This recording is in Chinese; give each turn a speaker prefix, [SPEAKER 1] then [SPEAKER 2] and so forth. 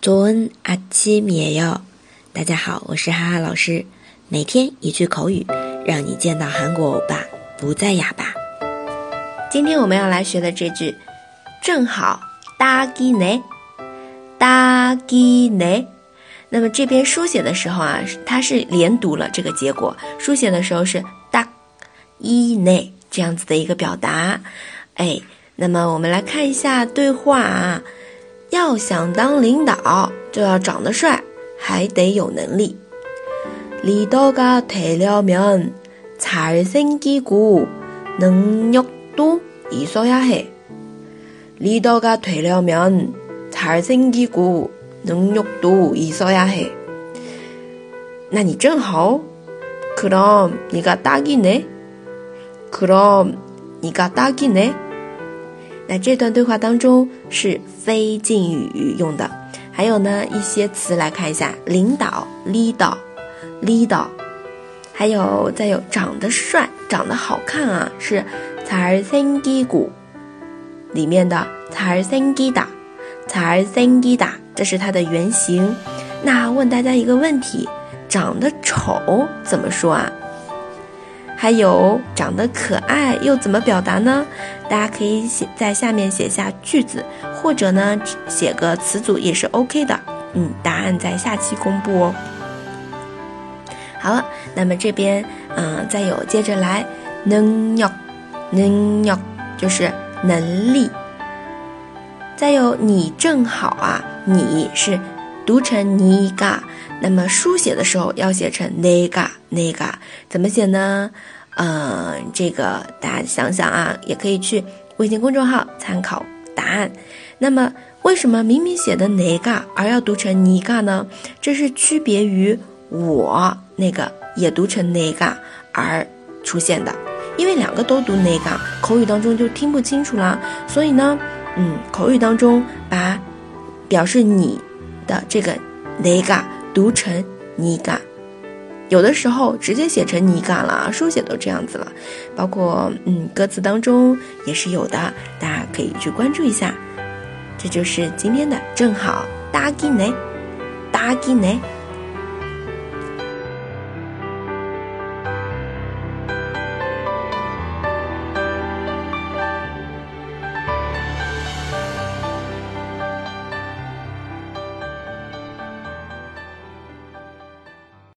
[SPEAKER 1] 좋은아침이에 요。 大家好，我是哈哈老师。每天一句口语，让你见到韩国欧巴不再哑巴。
[SPEAKER 2] 今天我们要来学的这句，正好搭기네搭기네。那么这边书写的时候啊，它是连读了这个结果。书写的时候是搭이네这样子的一个表达。哎，那么我们来看一下对话啊。 要想当领导，就要长得帅，还得有能力。리더가되려면잘생기고능력도있어야 해。 리더가되려면잘생기고능력도있어야 해。 那你正好。그럼네가딱이 네。 그럼네가딱이 네。 那这段对话当中是非敬语用的，还有呢一些词来看一下，领导 leader，leader，还有再有长得帅、长得好看啊，是잘생기 고， 里面的잘생기 다， 잘생기 다， 这是它的原型。那问大家一个问题，长得丑怎么说啊？ 还有长得可爱又怎么表达呢？大家可以写在下面写下句子，或者呢写个词组也是 OK 的。嗯，答案在下期公布哦。好了，那么这边嗯再有接着来，能要能要就是能力。再有你正好啊，你是读成尼嘎。那么书写的时候要写成那嘎那嘎，怎么写呢？嗯，这个大家想想啊，也可以去微信公众号参考答案。那么为什么明明写的那嘎而要读成尼嘎呢？这是区别于我那个也读成那嘎而出现的，因为两个都读那嘎，口语当中就听不清楚了。所以呢，嗯，口语当中把表示你的这个那个。读成尼嘎，有的时候直接写成尼嘎了，书写都这样子了，包括嗯歌词当中也是有的，大家可以去关注一下。这就是今天的正好搭吉内，搭吉内。